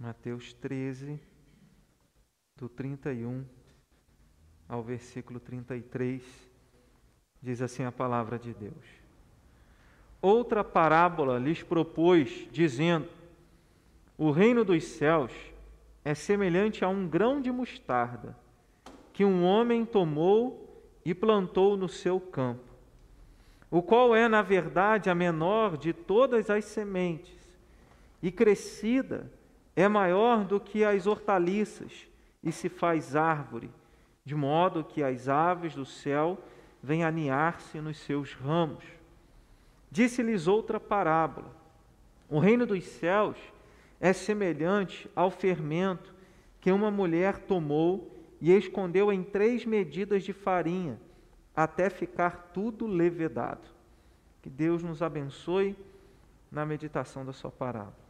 Mateus 13, do 31 ao versículo 33, diz assim a palavra de Deus. Outra parábola lhes propôs, dizendo: O reino dos céus é semelhante a um grão de mostarda que um homem tomou e plantou no seu campo, o qual é, na verdade, a menor de todas as sementes, e crescida é maior do que as hortaliças e se faz árvore, de modo que as aves do céu vêm aninhar-se nos seus ramos. Disse-lhes outra parábola: O reino dos céus é semelhante ao fermento que uma mulher tomou e escondeu em três medidas de farinha, até ficar tudo levedado. Que Deus nos abençoe na meditação da sua parábola.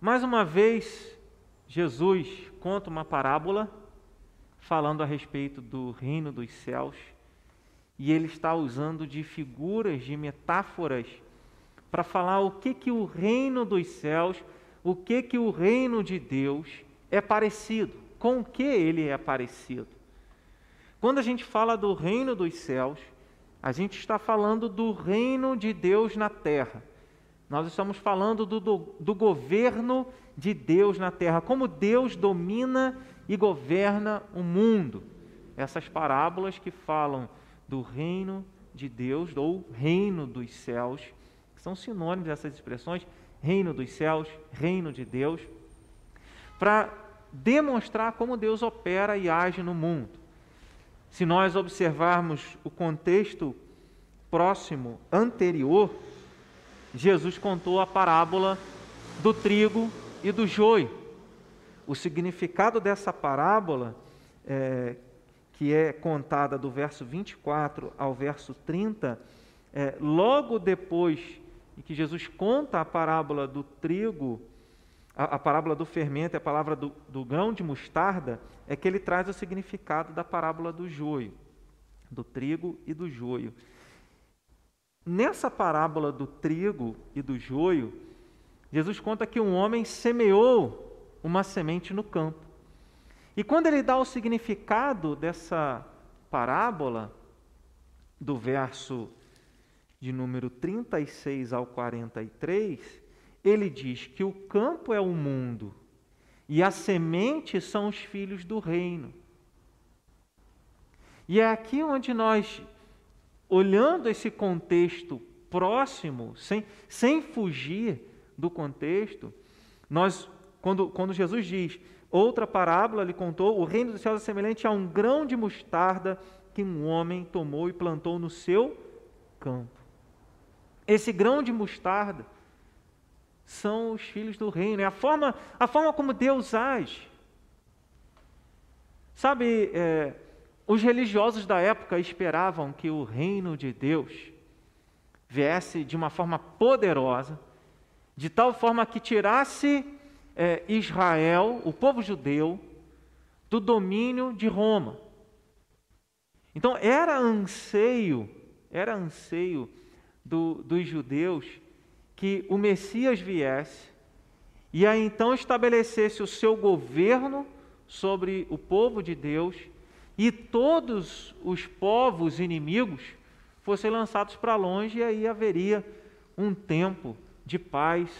Mais uma vez, Jesus conta uma parábola falando a respeito do reino dos céus, e ele está usando de figuras, de metáforas, para falar o que que o reino dos céus, o que que o reino de Deus é parecido, com o que ele é parecido. Quando a gente fala do reino dos céus, a gente está falando do reino de Deus na terra. Nós estamos falando do, do, do, governo de Deus na terra, como Deus domina e governa o mundo. Essas parábolas que falam do reino de Deus, ou reino dos céus, são sinônimos dessas expressões, reino dos céus, reino de Deus, para demonstrar como Deus opera e age no mundo. Se nós observarmos o contexto próximo, anterior, Jesus contou a parábola do trigo e do joio. O significado dessa parábola, é, que é contada do verso 24 ao verso 30, é, logo depois que Jesus conta a parábola do trigo, a, a parábola do fermento, a palavra do, do grão de mostarda, é que ele traz o significado da parábola do joio, do trigo e do joio. Nessa parábola do trigo e do joio, Jesus conta que um homem semeou uma semente no campo. E quando ele dá o significado dessa parábola, do verso de número 36 ao 43, ele diz que o campo é o mundo e a semente são os filhos do reino. E é aqui onde nós olhando esse contexto próximo, sem, sem fugir do contexto, nós, quando, quando Jesus diz, outra parábola lhe contou, o reino dos céus é semelhante a um grão de mostarda que um homem tomou e plantou no seu campo. Esse grão de mostarda são os filhos do reino, é a forma, a forma como Deus age. Sabe, é, os religiosos da época esperavam que o reino de Deus viesse de uma forma poderosa, de tal forma que tirasse é, Israel, o povo judeu, do domínio de Roma. Então era anseio, era anseio do, dos judeus que o Messias viesse e aí então estabelecesse o seu governo sobre o povo de Deus e todos os povos inimigos fossem lançados para longe, e aí haveria um tempo de paz,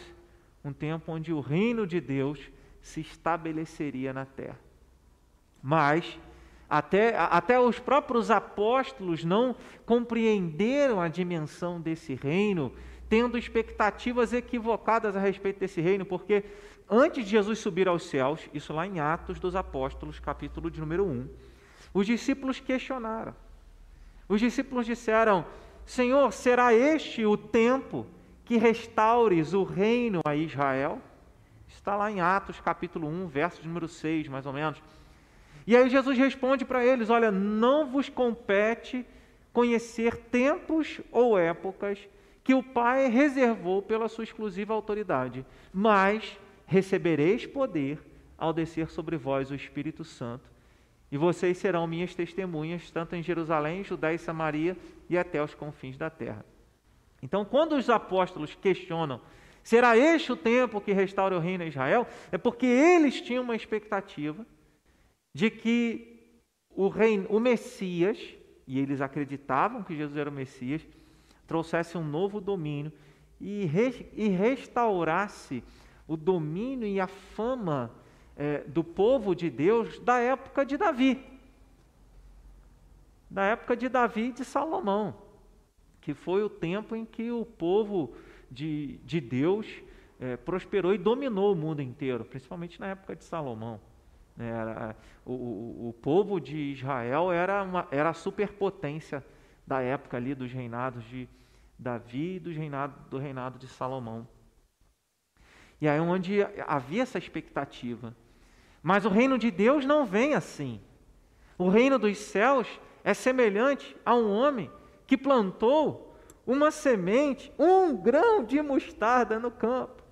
um tempo onde o reino de Deus se estabeleceria na terra. Mas até, até os próprios apóstolos não compreenderam a dimensão desse reino, tendo expectativas equivocadas a respeito desse reino, porque antes de Jesus subir aos céus, isso lá em Atos dos Apóstolos, capítulo de número 1, os discípulos questionaram. Os discípulos disseram: Senhor, será este o tempo que restaures o reino a Israel? Está lá em Atos capítulo 1, verso número 6, mais ou menos. E aí Jesus responde para eles: Olha, não vos compete conhecer tempos ou épocas que o Pai reservou pela sua exclusiva autoridade, mas recebereis poder ao descer sobre vós o Espírito Santo e vocês serão minhas testemunhas, tanto em Jerusalém, Judéia e Samaria e até os confins da terra. Então, quando os apóstolos questionam Será este o tempo que restaura o reino a Israel? É porque eles tinham uma expectativa de que o, reino, o Messias, e eles acreditavam que Jesus era o Messias, trouxesse um novo domínio e, re, e restaurasse o domínio e a fama é, do povo de Deus da época de Davi. Da época de Davi e de Salomão, que foi o tempo em que o povo de, de Deus é, prosperou e dominou o mundo inteiro, principalmente na época de Salomão. Era, o, o, o, povo de Israel era, uma, era a superpotência da época ali dos reinados de Davi e do reinado, do reinado de Salomão. E aí onde havia essa expectativa. Mas o reino de Deus não vem assim. O reino dos céus é semelhante a um homem que plantou uma semente, um grão de mostarda no campo.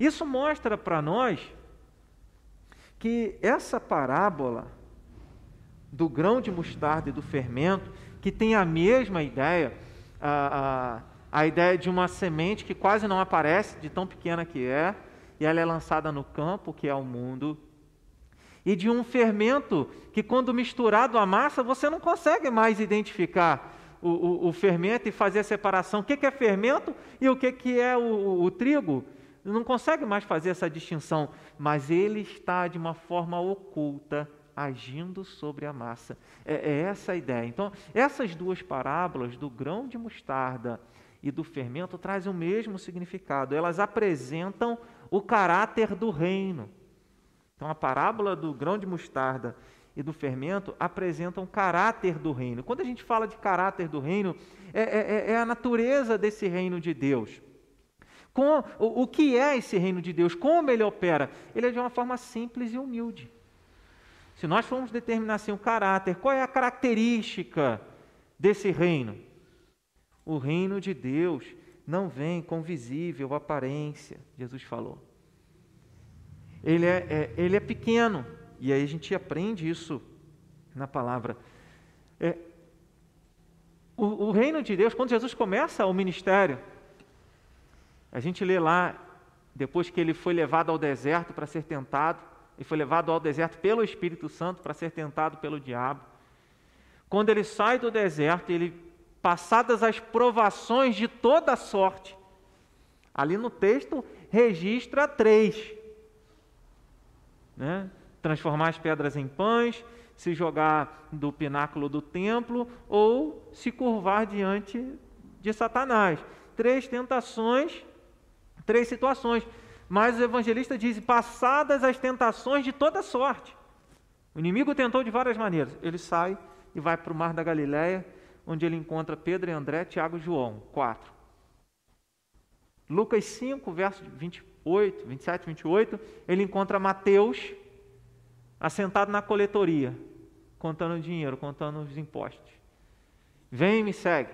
Isso mostra para nós que essa parábola do grão de mostarda e do fermento, que tem a mesma ideia, a, a, a ideia de uma semente que quase não aparece, de tão pequena que é, e ela é lançada no campo, que é o mundo, e de um fermento que, quando misturado à massa, você não consegue mais identificar o, o, o fermento e fazer a separação. O que, que é fermento e o que, que é o, o trigo? Não consegue mais fazer essa distinção, mas ele está de uma forma oculta agindo sobre a massa. É, é, essa a ideia. Então, essas duas parábolas, do grão de mostarda e do fermento, trazem o mesmo significado. Elas apresentam o caráter do reino. Então, a parábola do grão de mostarda e do fermento apresentam o caráter do reino. Quando a gente fala de caráter do reino, é, é, é a natureza desse reino de Deus. Com, o, o que é esse reino de Deus? Como ele opera? Ele é de uma forma simples e humilde. Se nós formos determinar assim o caráter, qual é a característica desse reino? O reino de Deus não vem com visível aparência, Jesus falou. Ele é, é, ele é pequeno, e aí a gente aprende isso na palavra. É, o, o reino de Deus, quando Jesus começa o ministério, a gente lê lá, depois que ele foi levado ao deserto para ser tentado, ele foi levado ao deserto pelo Espírito Santo para ser tentado pelo diabo. Quando ele sai do deserto, ele, passadas as provações de toda sorte, ali no texto registra três: né? transformar as pedras em pães, se jogar do pináculo do templo ou se curvar diante de Satanás. Três tentações, três situações. Mas o evangelista diz: passadas as tentações de toda sorte. O inimigo tentou de várias maneiras. Ele sai e vai para o mar da Galiléia, onde ele encontra Pedro e André, Tiago e João. Quatro. Lucas 5, verso 28, 27, 28, ele encontra Mateus assentado na coletoria, contando dinheiro, contando os impostos. Vem e me segue.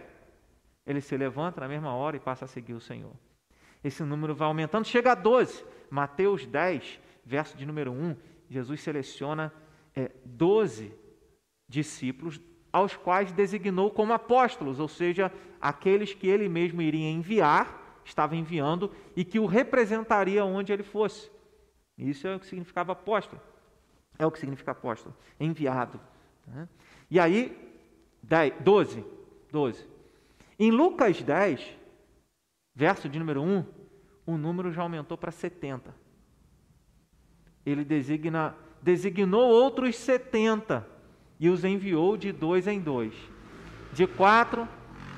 Ele se levanta na mesma hora e passa a seguir o Senhor esse número vai aumentando, chega a 12. Mateus 10, verso de número 1, Jesus seleciona é, 12 discípulos, aos quais designou como apóstolos, ou seja, aqueles que ele mesmo iria enviar, estava enviando, e que o representaria onde ele fosse. Isso é o que significava apóstolo. É o que significa apóstolo, enviado. Né? E aí, 10, 12, 12. Em Lucas 10, verso de número 1, o número já aumentou para 70. Ele designa, designou outros 70 e os enviou de dois em dois. De 4,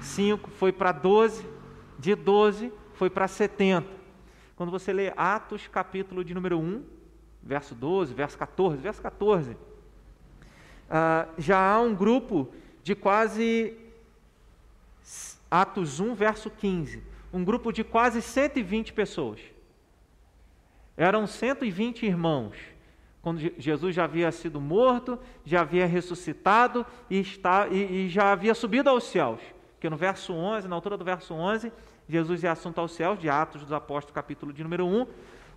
5 foi para 12, de 12 foi para 70. Quando você lê Atos, capítulo de número 1, verso 12, verso 14, verso 14, uh, já há um grupo de quase Atos 1, verso 15 um grupo de quase 120 pessoas. Eram 120 irmãos. Quando Jesus já havia sido morto, já havia ressuscitado e, está, e, e já havia subido aos céus. Porque no verso 11, na altura do verso 11, Jesus é assunto aos céus, de Atos dos Apóstolos, capítulo de número 1.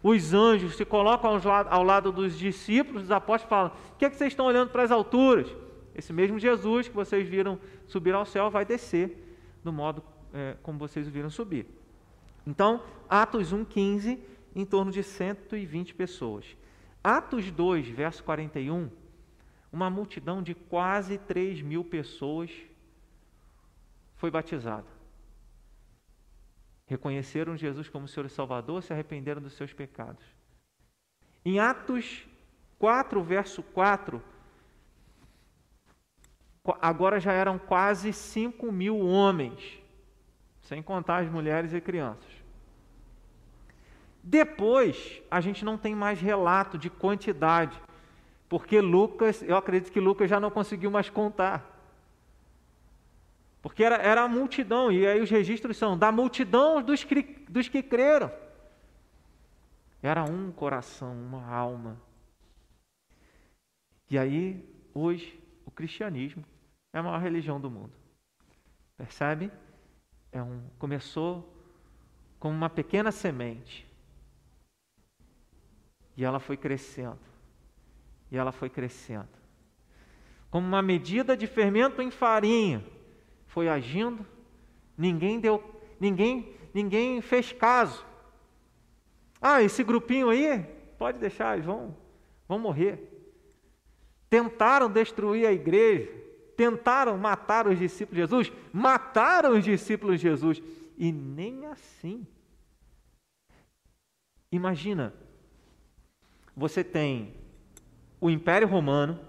Os anjos se colocam ao lado, dos discípulos, dos apóstolos, falam: O que é que vocês estão olhando para as alturas? Esse mesmo Jesus que vocês viram subir ao céu vai descer do modo é, como vocês o viram subir. Então, Atos 1,15, em torno de 120 pessoas. Atos 2, verso 41, uma multidão de quase 3 mil pessoas foi batizada. Reconheceram Jesus como Senhor e Salvador, se arrependeram dos seus pecados. Em Atos 4, verso 4, agora já eram quase 5 mil homens, sem contar as mulheres e crianças. Depois, a gente não tem mais relato de quantidade, porque Lucas, eu acredito que Lucas já não conseguiu mais contar. Porque era, era a multidão, e aí os registros são da multidão dos que, dos que creram. Era um coração, uma alma. E aí, hoje, o cristianismo é a maior religião do mundo. Percebe? É um, começou como uma pequena semente. E ela foi crescendo. E ela foi crescendo. Como uma medida de fermento em farinha, foi agindo. Ninguém deu, ninguém, ninguém fez caso. Ah, esse grupinho aí, pode deixar, eles vão, vão morrer. Tentaram destruir a igreja, tentaram matar os discípulos de Jesus, mataram os discípulos de Jesus, e nem assim. Imagina, você tem o Império Romano,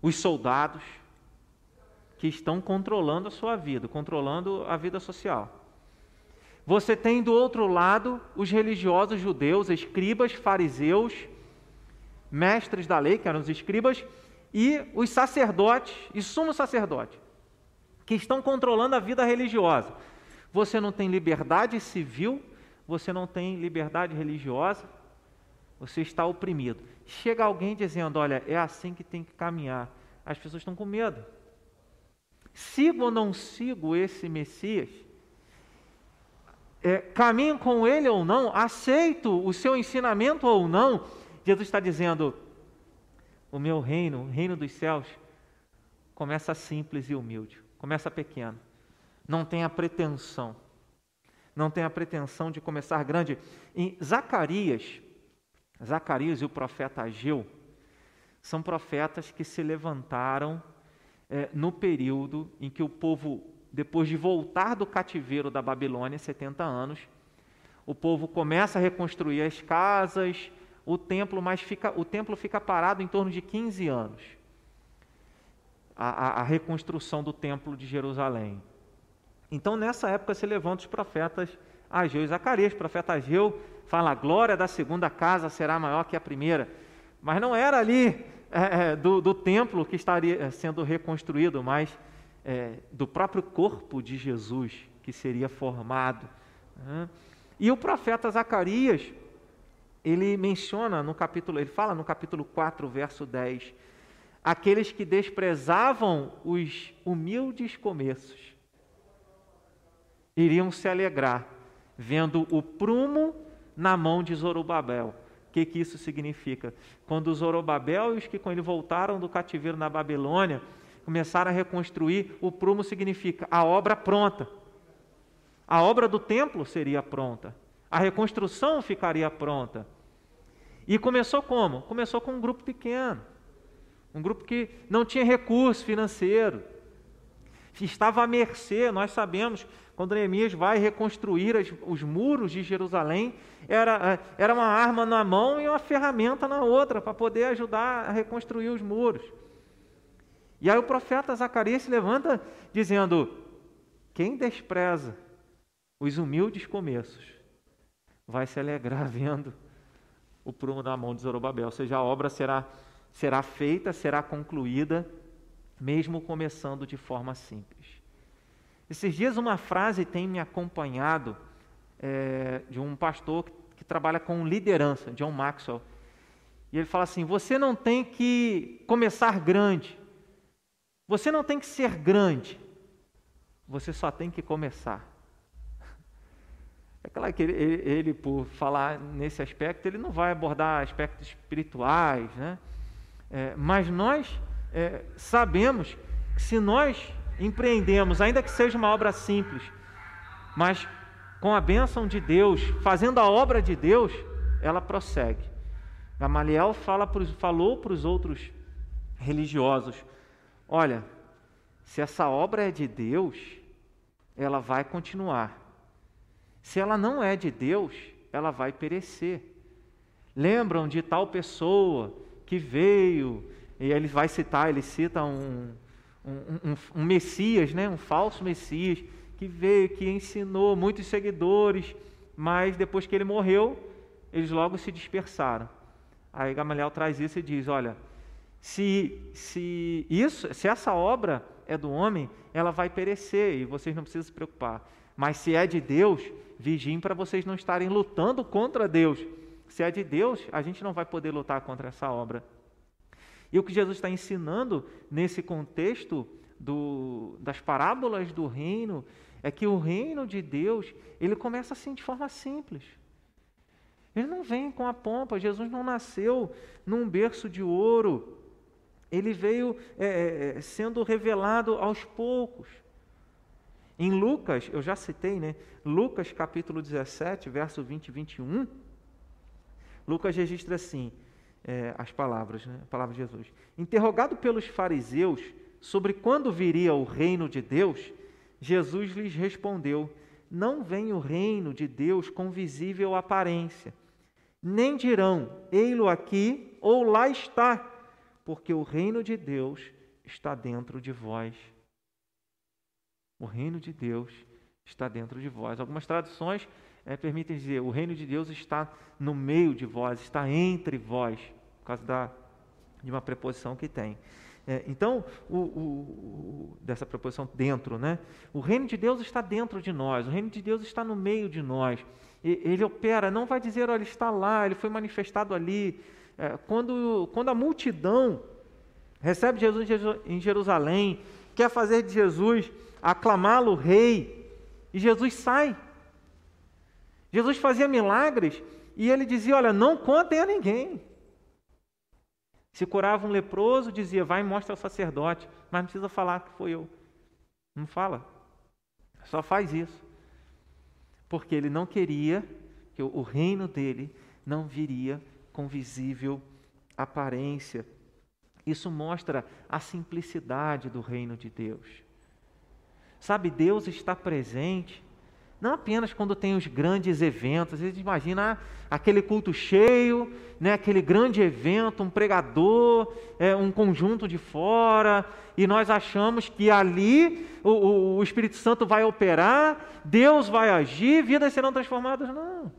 os soldados que estão controlando a sua vida, controlando a vida social. Você tem do outro lado os religiosos judeus, escribas, fariseus, mestres da lei, que eram os escribas, e os sacerdotes e sumo sacerdote, que estão controlando a vida religiosa. Você não tem liberdade civil, você não tem liberdade religiosa, você está oprimido. Chega alguém dizendo: Olha, é assim que tem que caminhar. As pessoas estão com medo. Sigo ou não sigo esse Messias? É, caminho com ele ou não? Aceito o seu ensinamento ou não? Jesus está dizendo: o meu reino, o reino dos céus, começa simples e humilde, começa pequeno. Não tem a pretensão, não tem a pretensão de começar grande. Em Zacarias, Zacarias e o profeta Ageu são profetas que se levantaram é, no período em que o povo, depois de voltar do cativeiro da Babilônia, 70 anos, o povo começa a reconstruir as casas, o templo, mas fica, o templo fica parado em torno de 15 anos. A, a, a reconstrução do templo de Jerusalém. Então, nessa época, se levantam os profetas Ageu e Zacarias. O profeta Ageu fala: a glória da segunda casa será maior que a primeira. Mas não era ali é, é do, do, templo que estaria sendo reconstruído, mas é, do próprio corpo de Jesus que seria formado. E o profeta Zacarias ele menciona no capítulo, ele fala no capítulo 4, verso 10, aqueles que desprezavam os humildes começos iriam se alegrar vendo o prumo na mão de Zorobabel. O que, que isso significa? Quando Zorobabel e os que com ele voltaram do cativeiro na Babilônia começaram a reconstruir, o prumo significa a obra pronta. A obra do templo seria pronta a reconstrução ficaria pronta. E começou como? Começou com um grupo pequeno, um grupo que não tinha recurso financeiro, estava à mercê. Nós sabemos, quando Neemias vai reconstruir as, os muros de Jerusalém, era, eh, era uma arma na mão e uma ferramenta na outra para poder ajudar a reconstruir os muros. E aí o profeta Zacarias se levanta dizendo: Quem despreza os humildes começos vai se alegrar vendo o prumo na mão de Zorobabel. Ou seja, a obra será, será feita, será concluída, mesmo começando de forma simples. Esses dias uma frase tem me acompanhado é, de um pastor que, que trabalha com liderança, John Maxwell. E ele fala assim: você não tem que começar grande, você não tem que ser grande, você só tem que começar. É claro que ele, ele, ele, por falar nesse aspecto, ele não vai abordar aspectos espirituais, né? É, mas nós é, sabemos que se nós empreendemos, ainda que seja uma obra simples, mas com a bênção de Deus, fazendo a obra de Deus, ela prossegue. Gamaliel fala pros, falou para os outros religiosos: olha, se essa obra é de Deus, ela vai continuar. Se ela não é de Deus, ela vai perecer. Lembram de tal pessoa que veio, e ele vai citar, ele cita um, um, um, um Messias, né? um falso Messias, que veio, que ensinou muitos seguidores, mas depois que ele morreu, eles logo se dispersaram. Aí Gamaliel traz isso e diz: olha, se, se isso, se essa obra é do homem, ela vai perecer e vocês não precisam se preocupar. Mas se é de Deus, vigiem para vocês não estarem lutando contra Deus. Se é de Deus, a gente não vai poder lutar contra essa obra. E o que Jesus está ensinando nesse contexto do, das parábolas do reino é que o reino de Deus ele começa assim de forma simples. Ele não vem com a pompa. Jesus não nasceu num berço de ouro. Ele veio é, é, é sendo revelado aos poucos. Em Lucas, eu já citei, né? Lucas capítulo 17, verso 20 e 21. Lucas registra assim é, as palavras, né? a palavra de Jesus. Interrogado pelos fariseus sobre quando viria o reino de Deus, Jesus lhes respondeu: Não vem o reino de Deus com visível aparência, nem dirão, ei-lo aqui ou lá está, porque o reino de Deus está dentro de vós. O reino de Deus está dentro de vós. Algumas traduções é, permitem dizer: o reino de Deus está no meio de vós, está entre vós, por causa da, de uma preposição que tem. É, então, o, o, o, dessa preposição dentro, né? O reino de Deus está dentro de nós, o reino de Deus está no meio de nós. E, ele opera, não vai dizer, olha, está lá, ele foi manifestado ali. É, quando, quando a multidão recebe Jesus em Jerusalém, quer fazer de Jesus aclamá-lo rei, e Jesus sai. Jesus fazia milagres e ele dizia: Olha, não contem a ninguém. Se curava um leproso, dizia: Vai e mostra ao sacerdote, mas não precisa falar que foi eu. Não fala. Só faz isso. Porque ele não queria que o reino dele não viria com visível aparência. Isso mostra a simplicidade do reino de Deus. Sabe, Deus está presente não apenas quando tem os grandes eventos. Às vezes imagina aquele culto cheio, né, aquele grande evento, um pregador, é, um conjunto de fora, e nós achamos que ali o, o, o Espírito Santo vai operar, Deus vai agir, vidas serão transformadas. Não.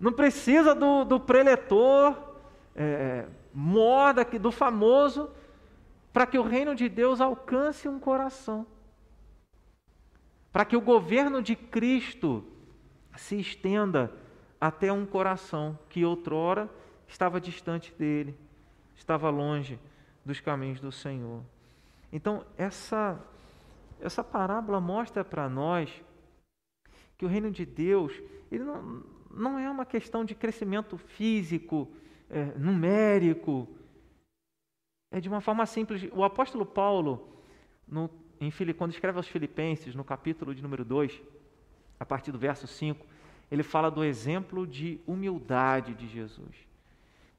Não precisa do, do preletor, é, moda, do famoso, para que o reino de Deus alcance um coração. Para que o governo de Cristo se estenda até um coração que outrora estava distante dele, estava longe dos caminhos do Senhor. Então, essa, essa parábola mostra para nós que o reino de Deus ele não, não é uma questão de crescimento físico, é, numérico, é de uma forma simples. O apóstolo Paulo, no, em, quando escreve aos Filipenses, no capítulo de número 2, a partir do verso 5, ele fala do exemplo de humildade de Jesus.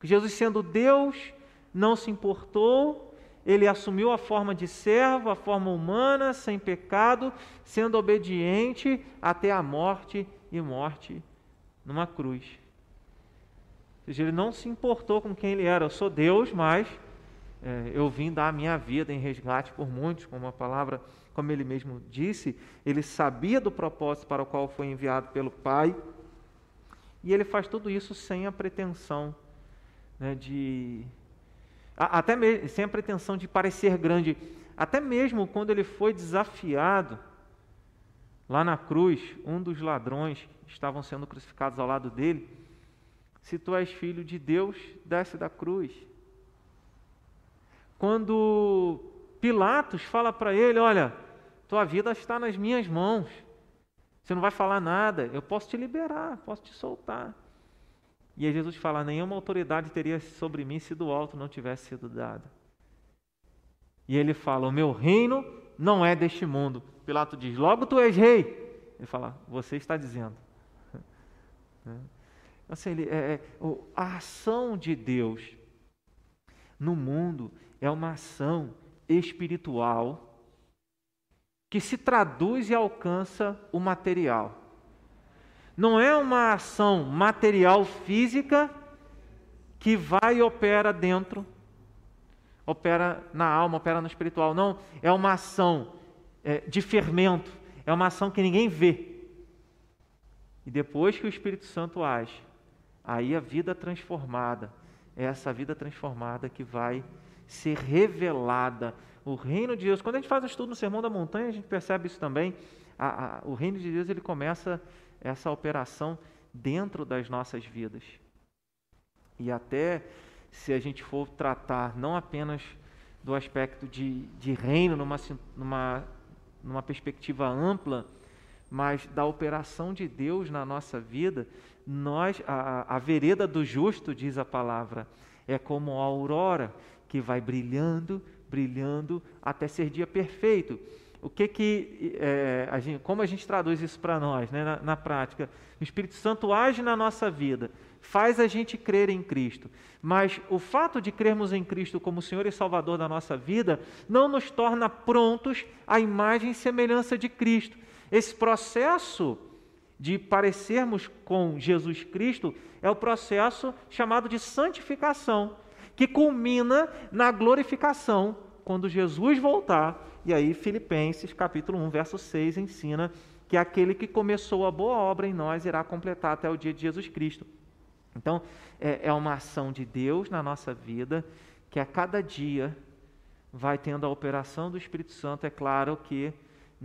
Jesus, sendo Deus, não se importou, ele assumiu a forma de servo, a forma humana, sem pecado, sendo obediente até a morte e morte numa cruz. Ou seja, ele não se importou com quem ele era. Eu sou Deus, mas é, eu vim dar a minha vida em resgate por muitos, como a palavra, como ele mesmo disse, ele sabia do propósito para o qual foi enviado pelo Pai, e ele faz tudo isso sem a pretensão né, de. Até mesmo, sem a pretensão de parecer grande. Até mesmo quando ele foi desafiado lá na cruz, um dos ladrões que estavam sendo crucificados ao lado dele, se tu és filho de Deus, desce da cruz. Quando Pilatos fala para ele: Olha, tua vida está nas minhas mãos, você não vai falar nada, eu posso te liberar, posso te soltar. E aí Jesus fala: Nenhuma autoridade teria sobre mim se do alto não tivesse sido dada. E ele fala: O meu reino não é deste mundo. Pilato diz: Logo tu és rei. Ele fala, você está dizendo. Né? Assim, ele, é, é, a ação de Deus no mundo é uma ação espiritual que se traduz e alcança o material. Não é uma ação material física que vai e opera dentro, opera na alma, opera no espiritual. Não, é uma ação é, de fermento, é uma ação que ninguém vê. E depois que o Espírito Santo age, aí a vida transformada, é essa vida transformada que vai ser revelada. O reino de Deus, quando a gente faz o estudo no Sermão da Montanha, a gente percebe isso também. A, a, o reino de Deus ele começa essa operação dentro das nossas vidas. E até se a gente for tratar não apenas do aspecto de, de reino, numa, numa, numa perspectiva ampla, mas da operação de Deus na nossa vida, nós a, a vereda do justo, diz a palavra, é como a aurora que vai brilhando, brilhando até ser dia perfeito. O que que é, a gente, como a gente traduz isso para nós, né, na, na prática? O Espírito Santo age na nossa vida, faz a gente crer em Cristo. Mas o fato de crermos em Cristo como Senhor e Salvador da nossa vida não nos torna prontos à imagem e semelhança de Cristo. Esse processo de parecermos com Jesus Cristo é o processo chamado de santificação, que culmina na glorificação quando Jesus voltar. E aí Filipenses capítulo 1, verso 6 ensina que aquele que começou a boa obra em nós irá completar até o dia de Jesus Cristo. Então, é, é uma ação de Deus na nossa vida que a cada dia vai tendo a operação do Espírito Santo. É claro que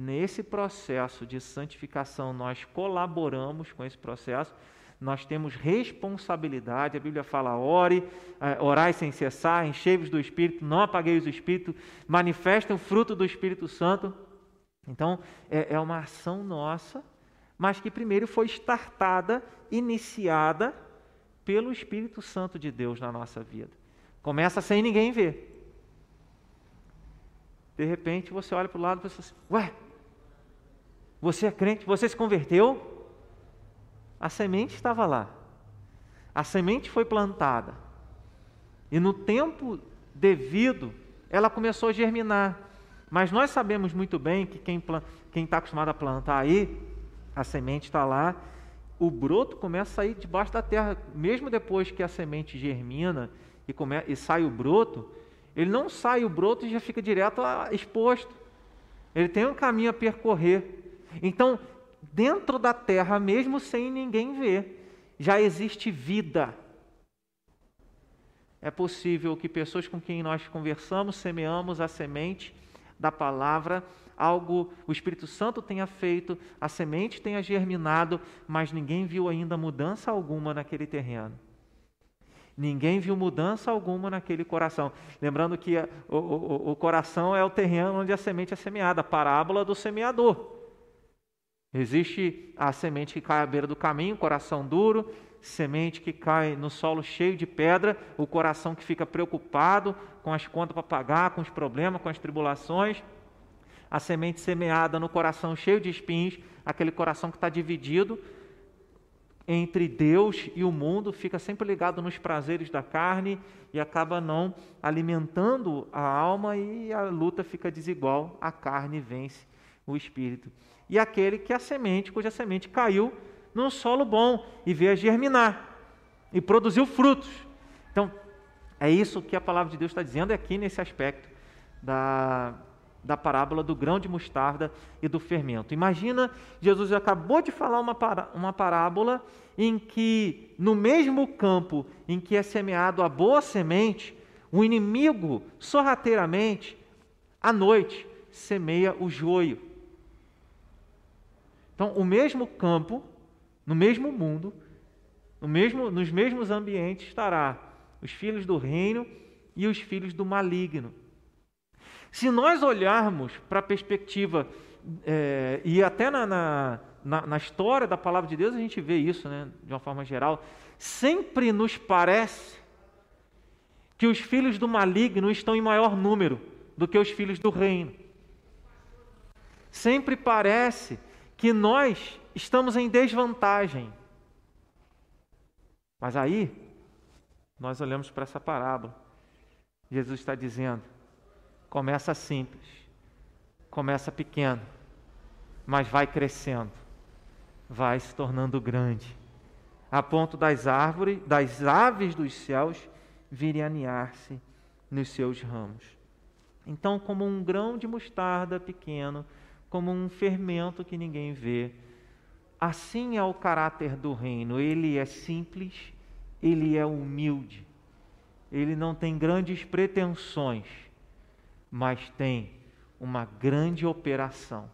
Nesse processo de santificação, nós colaboramos com esse processo, nós temos responsabilidade. A Bíblia fala: ore, é, orai sem cessar, enchei-vos do Espírito, não apagueis o Espírito, manifestem o fruto do Espírito Santo. Então, é, é uma ação nossa, mas que primeiro foi startada, iniciada pelo Espírito Santo de Deus na nossa vida. Começa sem ninguém ver. De repente você olha para o lado e pensa assim: Ué, você é crente? Você se converteu? A semente estava lá. A semente foi plantada. E no tempo devido, ela começou a germinar. Mas nós sabemos muito bem que quem está acostumado a plantar aí, a semente está lá, o broto começa a sair debaixo da terra. Mesmo depois que a semente germina e, come, e sai o broto, ele não sai o broto e já fica direto exposto. Ele tem um caminho a percorrer. Então, dentro da terra, mesmo sem ninguém ver, já existe vida. É possível que pessoas com quem nós conversamos, semeamos a semente da palavra, algo o Espírito Santo tenha feito, a semente tenha germinado, mas ninguém viu ainda mudança alguma naquele terreno. Ninguém viu mudança alguma naquele coração. Lembrando que o, o, o coração é o terreno onde a semente é semeada, a parábola do semeador. Existe a semente que cai à beira do caminho, coração duro, semente que cai no solo cheio de pedra, o coração que fica preocupado com as contas para pagar, com os problemas, com as tribulações. A semente semeada no coração cheio de espinhos, aquele coração que está dividido entre Deus e o mundo, fica sempre ligado nos prazeres da carne e acaba não alimentando a alma e a luta fica desigual, a carne vence o espírito e aquele que a semente, cuja semente caiu num solo bom e veio a germinar e produziu frutos. Então, é isso que a palavra de Deus está dizendo aqui nesse aspecto da, da parábola do grão de mostarda e do fermento. Imagina, Jesus acabou de falar uma, uma parábola em que, no mesmo campo em que é semeado a boa semente, o inimigo, sorrateiramente, à noite, semeia o joio. Então, o mesmo campo, no mesmo mundo, no mesmo, nos mesmos ambientes estará os filhos do reino e os filhos do maligno. Se nós olharmos para a perspectiva, é, e até na, na, na, na, história da palavra de Deus a gente vê isso, né, de uma forma geral, sempre nos parece que os filhos do maligno estão em maior número do que os filhos do reino. Sempre parece que nós estamos em desvantagem. Mas aí, nós olhamos para essa parábola. Jesus está dizendo: começa simples, começa pequeno, mas vai crescendo, vai se tornando grande, a ponto das árvores, das aves dos céus virem aninhar-se nos seus ramos. Então, como um grão de mostarda pequeno, como um fermento que ninguém vê, assim é o caráter do reino. Ele é simples, ele é humilde, ele não tem grandes pretensões, mas tem uma grande operação,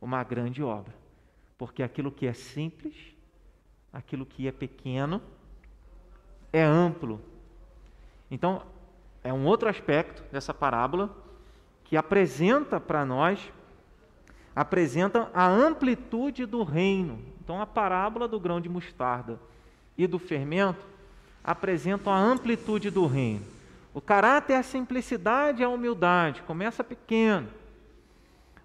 uma grande obra. Porque aquilo que é simples, aquilo que é pequeno, é amplo. Então, é um outro aspecto dessa parábola que apresenta para nós apresenta a amplitude do reino. Então, a parábola do grão de mostarda e do fermento apresentam a amplitude do reino. O caráter é a simplicidade e a humildade, começa pequeno.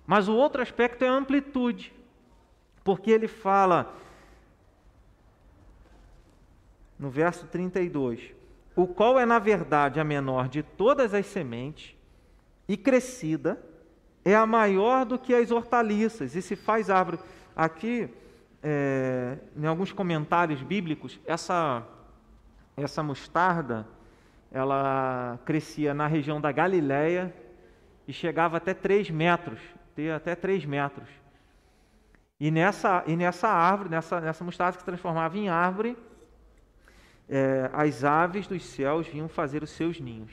Mas o outro aspecto é a amplitude, porque ele fala no verso 32: o qual é, na verdade, a menor de todas as sementes, e crescida, é a maior do que as hortaliças, e se faz árvore. Aqui, é, em alguns comentários bíblicos, essa, essa mostarda, ela crescia na região da Galiléia e chegava até 3 metros, até 3 metros. E nessa, e nessa árvore, nessa, nessa mostarda que se transformava em árvore, é, as aves dos céus vinham fazer os seus ninhos.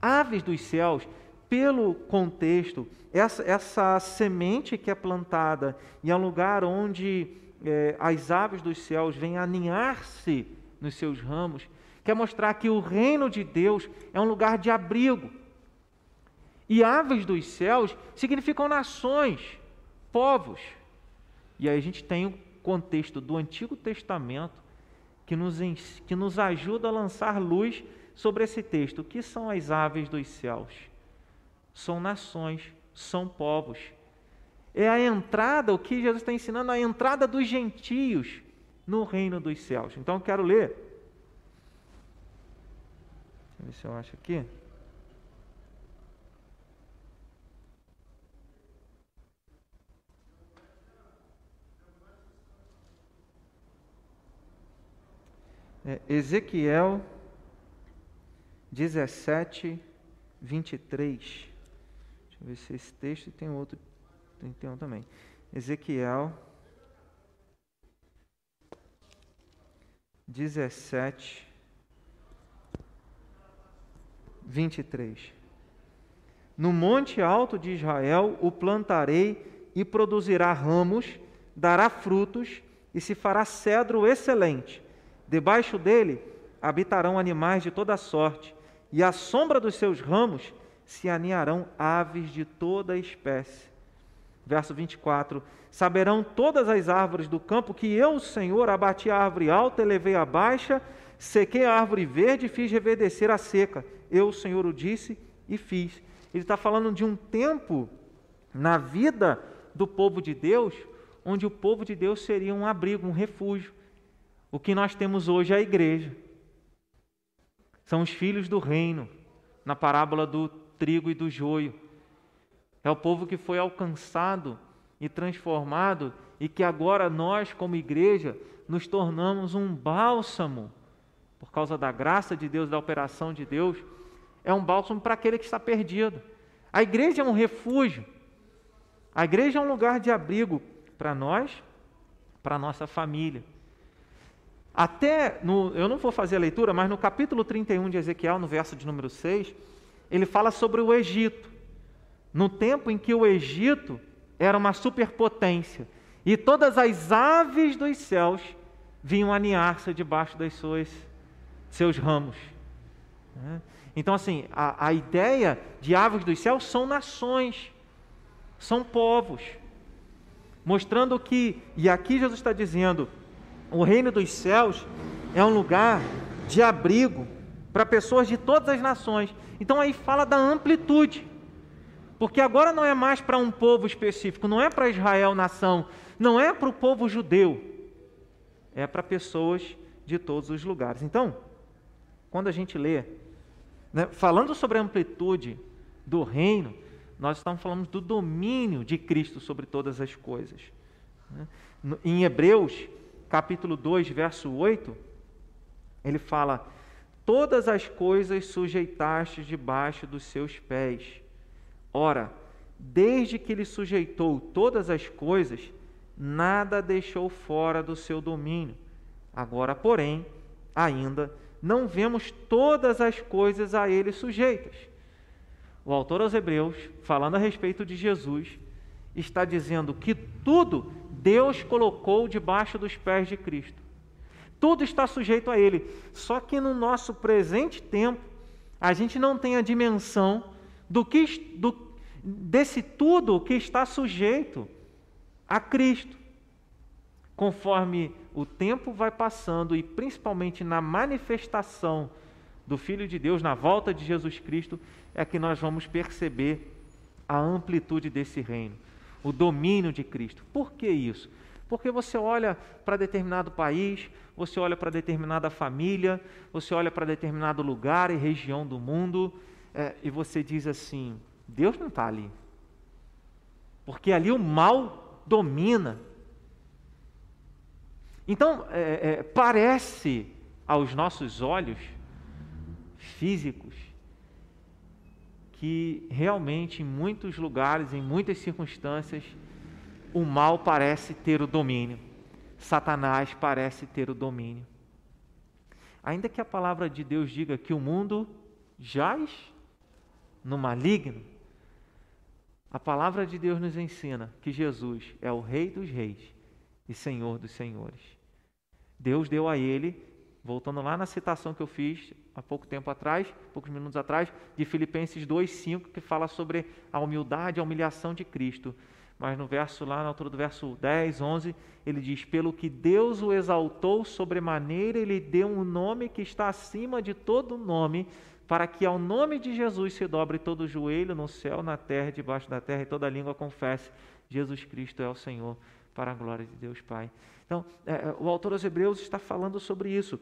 Aves dos céus pelo contexto, essa, essa semente que é plantada em um lugar onde é, as aves dos céus vêm aninhar-se nos seus ramos, quer mostrar que o reino de Deus é um lugar de abrigo. E aves dos céus significam nações, povos. E aí a gente tem o contexto do Antigo Testamento que nos, que nos ajuda a lançar luz sobre esse texto. O que são as aves dos céus? São nações, são povos. É a entrada, o que Jesus está ensinando, a entrada dos gentios no reino dos céus. Então eu quero ler. Deixa eu ver se eu acho aqui. É, Ezequiel 17, 23 eu ver se esse texto tem outro. Tem, tem um também. Ezequiel 17, 23. No monte alto de Israel o plantarei e produzirá ramos, dará frutos e se fará cedro excelente. Debaixo dele habitarão animais de toda sorte, e à sombra dos seus ramos se aninharão aves de toda espécie. Verso 24: Saberão todas as árvores do campo que eu, Senhor, abati a árvore alta, elevei a baixa, sequei a árvore verde e fiz reverdecer a seca. Eu, Senhor, o disse e fiz. Ele está falando de um tempo na vida do povo de Deus, onde o povo de Deus seria um abrigo, um refúgio. O que nós temos hoje é a igreja. São os filhos do reino, na parábola do trigo e do joio. É o povo que foi alcançado e transformado e que agora nós, como igreja, nos tornamos um bálsamo por causa da graça de Deus, da operação de Deus. É um bálsamo para aquele que está perdido. A igreja é um refúgio. A igreja é um lugar de abrigo para nós, para nossa família. Até, no, eu não vou fazer a leitura, mas no capítulo 31 de Ezequiel, no verso de número 6, ele fala sobre o Egito. No tempo em que o Egito era uma superpotência e todas as aves dos céus vinham aninhar-se debaixo das suas seus ramos. Né? Então, assim, a, a ideia de aves dos céus são nações, são povos, mostrando que, e aqui Jesus está dizendo, o reino dos céus é um lugar de abrigo para pessoas de todas as nações. Então aí fala da amplitude. Porque agora não é mais para um povo específico, não é para Israel nação, não é para o povo judeu, é para pessoas de todos os lugares. Então, quando a gente lê, né, falando sobre a amplitude do reino, nós estamos falando do domínio de Cristo sobre todas as coisas. Né? Em Hebreus, capítulo 2, verso 8, ele fala: Todas as coisas sujeitaste debaixo dos seus pés. Ora, desde que ele sujeitou todas as coisas, nada deixou fora do seu domínio. Agora, porém, ainda não vemos todas as coisas a ele sujeitas. O autor aos Hebreus, falando a respeito de Jesus, está dizendo que tudo Deus colocou debaixo dos pés de Cristo. Tudo está sujeito a Ele. Só que no nosso presente tempo, a gente não tem a dimensão do que, do, desse tudo que está sujeito a Cristo. Conforme o tempo vai passando e principalmente na manifestação do Filho de Deus, na volta de Jesus Cristo, é que nós vamos perceber a amplitude desse reino, o domínio de Cristo. Por que isso? Porque você olha para determinado país, você olha para determinada família, você olha para determinado lugar e região do mundo, é, e você diz assim: Deus não está ali. Porque ali o mal domina. Então, é, é, parece aos nossos olhos físicos que realmente em muitos lugares, em muitas circunstâncias, o mal parece ter o domínio, Satanás parece ter o domínio. Ainda que a palavra de Deus diga que o mundo jaz no maligno, a palavra de Deus nos ensina que Jesus é o Rei dos Reis e Senhor dos Senhores. Deus deu a ele, voltando lá na citação que eu fiz há pouco tempo atrás, poucos minutos atrás, de Filipenses 2:5, que fala sobre a humildade, a humilhação de Cristo. Mas no verso lá, na altura do verso 10, 11, ele diz: Pelo que Deus o exaltou sobremaneira, ele deu um nome que está acima de todo nome, para que ao nome de Jesus se dobre todo o joelho no céu, na terra, debaixo da terra, e toda língua confesse: Jesus Cristo é o Senhor, para a glória de Deus Pai. Então, é, é o autor aos Hebreus está falando sobre isso.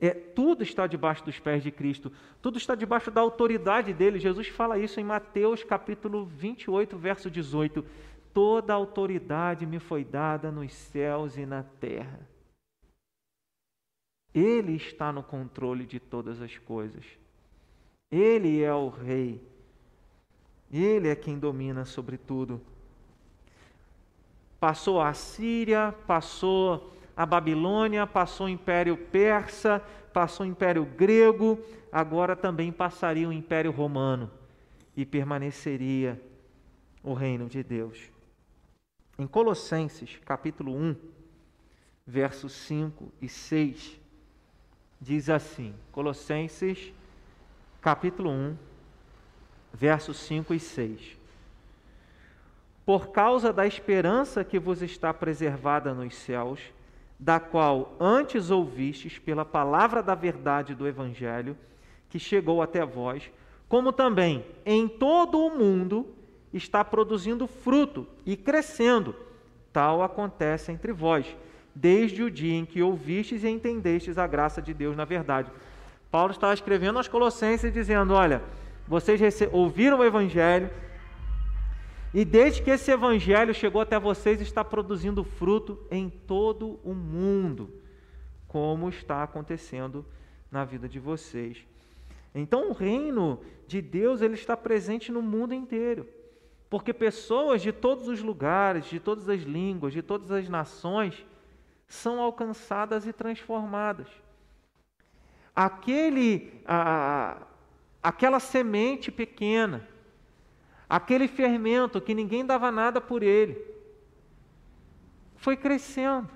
É, tudo está debaixo dos pés de Cristo, tudo está debaixo da autoridade dele. Jesus fala isso em Mateus capítulo 28, verso 18: Toda autoridade me foi dada nos céus e na terra. Ele está no controle de todas as coisas. Ele é o rei. Ele é quem domina sobre tudo. Passou a Síria, passou a Babilônia, passou o Império Persa, passou o Império Grego, agora também passaria o Império Romano e permaneceria o reino de Deus. Em Colossenses, capítulo 1, versos 5 e 6, diz assim: Colossenses, capítulo 1, versos 5 e 6. Por causa da esperança que vos está preservada nos céus, da qual antes ouvistes pela palavra da verdade do Evangelho, que chegou até vós, como também em todo o mundo está produzindo fruto e crescendo. Tal acontece entre vós, desde o dia em que ouvistes e entendestes a graça de Deus na verdade. Paulo estava escrevendo aos Colossenses dizendo: Olha, vocês ouviram o Evangelho, e desde que esse evangelho chegou até vocês, está produzindo fruto em todo o mundo, como está acontecendo na vida de vocês. Então, o reino de Deus ele está presente no mundo inteiro, porque pessoas de todos os lugares, de todas as línguas, de todas as nações são alcançadas e transformadas. Aquele, a, aquela semente pequena Aquele fermento que ninguém dava nada por ele, foi crescendo.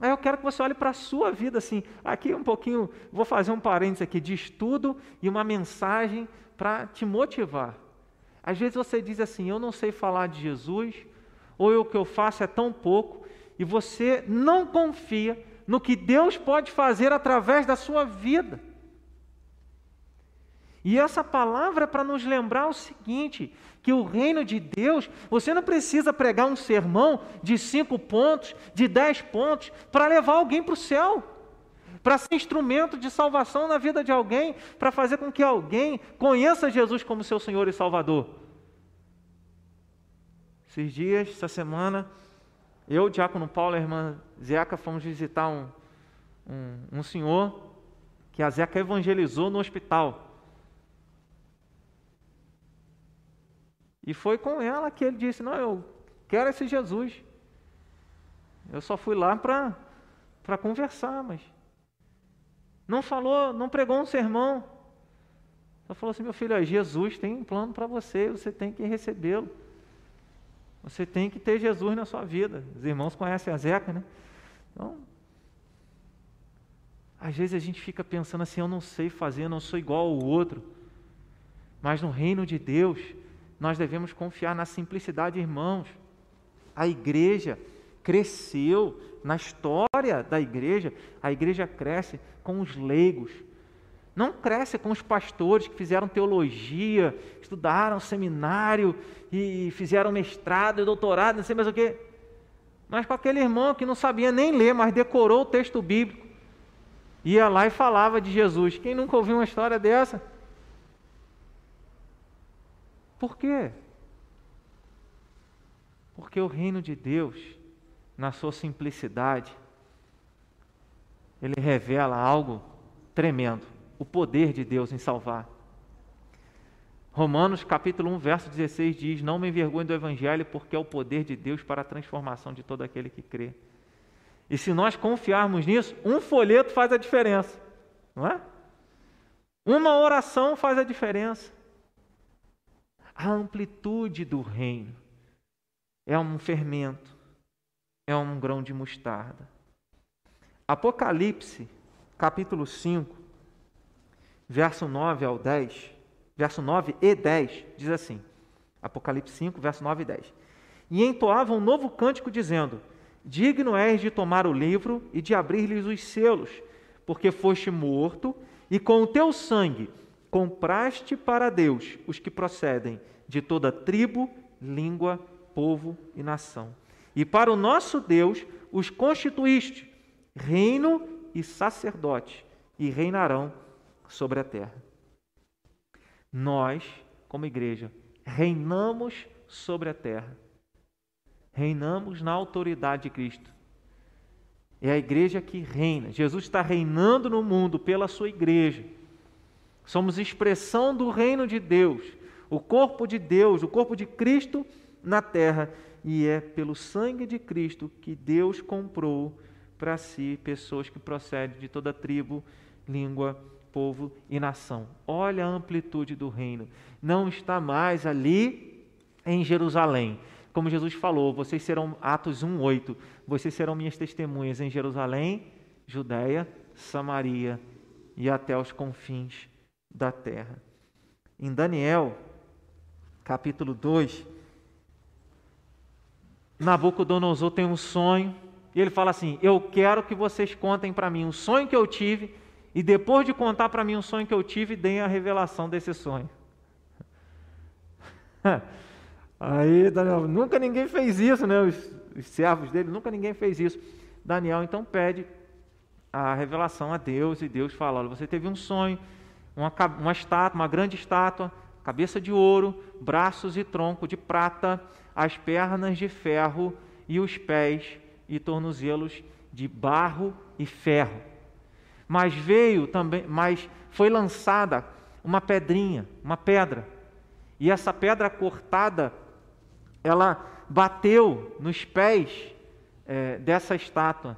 Aí eu quero que você olhe para a sua vida assim. Aqui um pouquinho, vou fazer um parênteses aqui de estudo e uma mensagem para te motivar. Às vezes você diz assim: Eu não sei falar de Jesus, ou o que eu faço é tão pouco, e você não confia no que Deus pode fazer através da sua vida. E essa palavra é para nos lembrar o seguinte: que o reino de Deus, você não precisa pregar um sermão de cinco pontos, de dez pontos, para levar alguém para o céu, para ser instrumento de salvação na vida de alguém, para fazer com que alguém conheça Jesus como seu Senhor e Salvador. Esses dias, essa semana, eu, o Diácono Paulo e a irmã Zeca fomos visitar um, um, um senhor que a Zeca evangelizou no hospital. E foi com ela que ele disse: Não, eu quero esse Jesus. Eu só fui lá para conversar, mas não falou, não pregou um sermão. Só falou assim: Meu filho, Jesus tem um plano para você, você tem que recebê-lo. Você tem que ter Jesus na sua vida. Os irmãos conhecem a Zeca, né? Então, às vezes a gente fica pensando assim: eu não sei fazer, eu não sou igual ao outro. Mas no reino de Deus, nós devemos confiar na simplicidade, irmãos. A igreja cresceu na história da igreja, a igreja cresce com os leigos. Não cresce com os pastores que fizeram teologia, estudaram seminário e fizeram mestrado e doutorado, não sei mais o quê. Mas com aquele irmão que não sabia nem ler, mas decorou o texto bíblico. Ia lá e falava de Jesus. Quem nunca ouviu uma história dessa? Por quê? Porque o reino de Deus, na sua simplicidade, ele revela algo tremendo: o poder de Deus em salvar. Romanos capítulo 1, verso 16 diz: Não me envergonhe do Evangelho, porque é o poder de Deus para a transformação de todo aquele que crê. E se nós confiarmos nisso, um folheto faz a diferença, não é? Uma oração faz a diferença a amplitude do reino. É um fermento, é um grão de mostarda. Apocalipse, capítulo 5, verso 9 ao 10, verso 9 e 10, diz assim: Apocalipse 5, verso 9 e 10. E entoava um novo cântico, dizendo: Digno és de tomar o livro e de abrir-lhes os selos, porque foste morto, e com o teu sangue compraste para Deus os que procedem de toda tribo, língua, povo e nação. E para o nosso Deus os constituíste reino e sacerdote, e reinarão sobre a terra. Nós, como igreja, reinamos sobre a terra. Reinamos na autoridade de Cristo. É a igreja que reina. Jesus está reinando no mundo pela sua igreja. Somos expressão do reino de Deus, o corpo de Deus, o corpo de Cristo na terra, e é pelo sangue de Cristo que Deus comprou para si pessoas que procedem de toda tribo, língua, povo e nação. Olha a amplitude do reino. Não está mais ali em Jerusalém. Como Jesus falou, vocês serão Atos 1:8, vocês serão minhas testemunhas em Jerusalém, Judéia, Samaria e até os confins da terra. Em Daniel, capítulo 2, Nabucodonosor tem um sonho e ele fala assim: Eu quero que vocês contem para mim um sonho que eu tive e depois de contar para mim um sonho que eu tive, deem a revelação desse sonho. Aí, Daniel, nunca ninguém fez isso, né? Os, os servos dele, nunca ninguém fez isso. Daniel então pede a revelação a Deus e Deus fala: Olha, você teve um sonho uma, uma estátua, uma grande estátua, cabeça de ouro, braços e tronco de prata, as pernas de ferro e os pés e tornozelos de barro e ferro. Mas veio também, mas foi lançada uma pedrinha, uma pedra. E essa pedra cortada, ela bateu nos pés é, dessa estátua.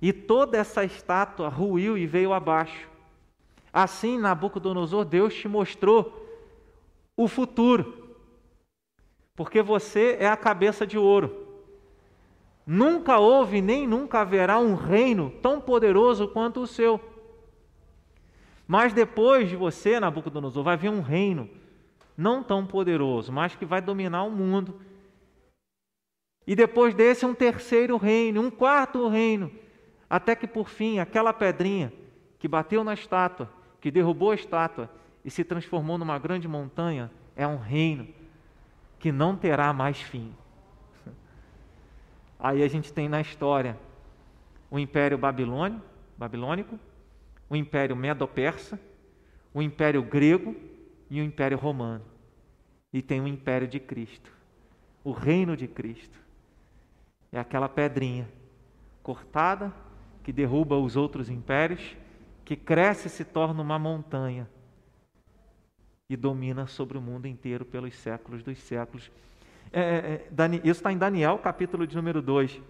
E toda essa estátua ruiu e veio abaixo. Assim, Nabucodonosor, Deus te mostrou o futuro, porque você é a cabeça de ouro. Nunca houve nem nunca haverá um reino tão poderoso quanto o seu. Mas depois de você, Nabucodonosor, vai vir um reino não tão poderoso, mas que vai dominar o mundo. E depois desse, um terceiro reino, um quarto reino, até que por fim aquela pedrinha que bateu na estátua que derrubou a estátua e se transformou numa grande montanha, é um reino que não terá mais fim. Aí a gente tem na história o Império Babilônio, Babilônico, o Império Medo-Persa, o Império Grego e o Império Romano. E tem o Império de Cristo, o Reino de Cristo. É aquela pedrinha cortada que derruba os outros impérios, que cresce e se torna uma montanha e domina sobre o mundo inteiro pelos séculos dos séculos. É, é, é isso está em Daniel, capítulo de número 2.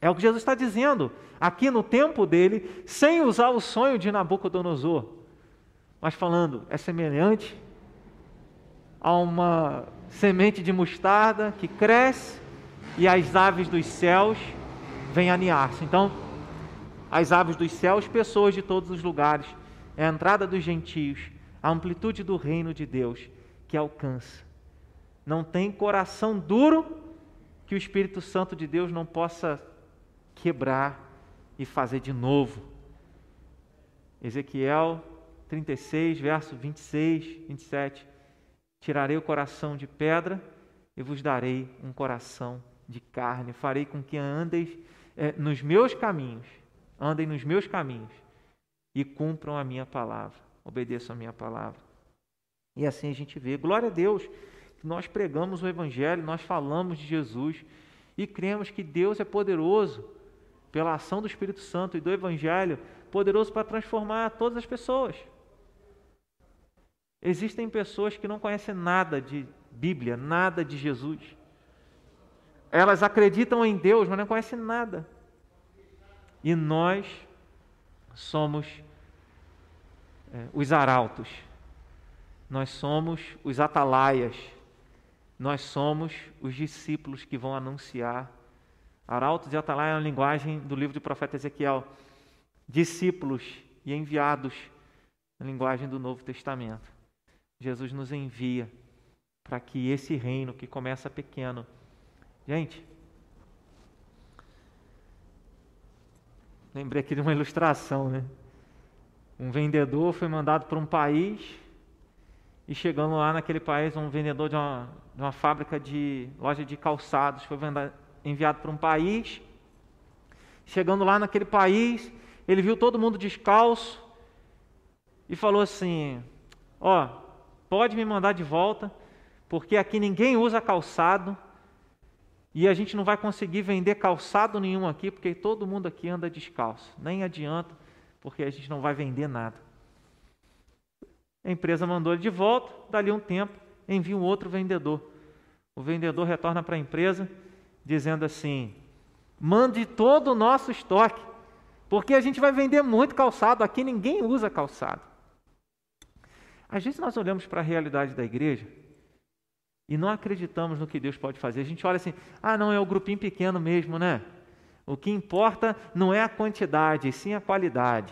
É o que Jesus está dizendo aqui no tempo dele, sem usar o sonho de Nabucodonosor, mas falando, é semelhante a uma semente de mostarda que cresce e as aves dos céus vêm aninhar-se. Então, as aves dos céus, pessoas de todos os lugares, é a entrada dos gentios, a amplitude do reino de Deus que alcança. Não tem coração duro que o Espírito Santo de Deus não possa quebrar e fazer de novo. Ezequiel 36, verso 26, 27. Tirarei o coração de pedra e vos darei um coração de carne. Farei com que andeis é, nos meus caminhos, andem nos meus caminhos e cumpram a minha palavra obedeçam a minha palavra. E assim a gente vê. Glória a Deus que nós pregamos o Evangelho, nós falamos de Jesus e cremos que Deus é poderoso pela ação do Espírito Santo e do Evangelho, poderoso para transformar todas as pessoas. Existem pessoas que não conhecem nada de Bíblia, nada de Jesus. Elas acreditam em Deus, mas não conhecem nada. E nós somos é, os arautos, nós somos os atalaias, nós somos os discípulos que vão anunciar. Arautos e atalaia é uma linguagem do livro do profeta Ezequiel. Discípulos e enviados, na linguagem do Novo Testamento. Jesus nos envia para que esse reino que começa pequeno. Gente, lembrei aqui de uma ilustração, né? Um vendedor foi mandado para um país e chegando lá naquele país, um vendedor de uma, de uma fábrica de loja de calçados foi enviado para um país. Chegando lá naquele país, ele viu todo mundo descalço e falou assim: Ó, oh, pode me mandar de volta, porque aqui ninguém usa calçado e a gente não vai conseguir vender calçado nenhum aqui, porque todo mundo aqui anda descalço. Nem adianta porque a gente não vai vender nada. A empresa mandou ele de volta, dali um tempo, envia um outro vendedor. O vendedor retorna para a empresa dizendo assim: mande todo o nosso estoque, porque a gente vai vender muito calçado, aqui ninguém usa calçado. Às vezes nós olhamos para a realidade da igreja e não acreditamos no que Deus pode fazer. A gente olha assim: ah, não, é o grupinho pequeno mesmo, né? O que importa não é a quantidade, sim a qualidade.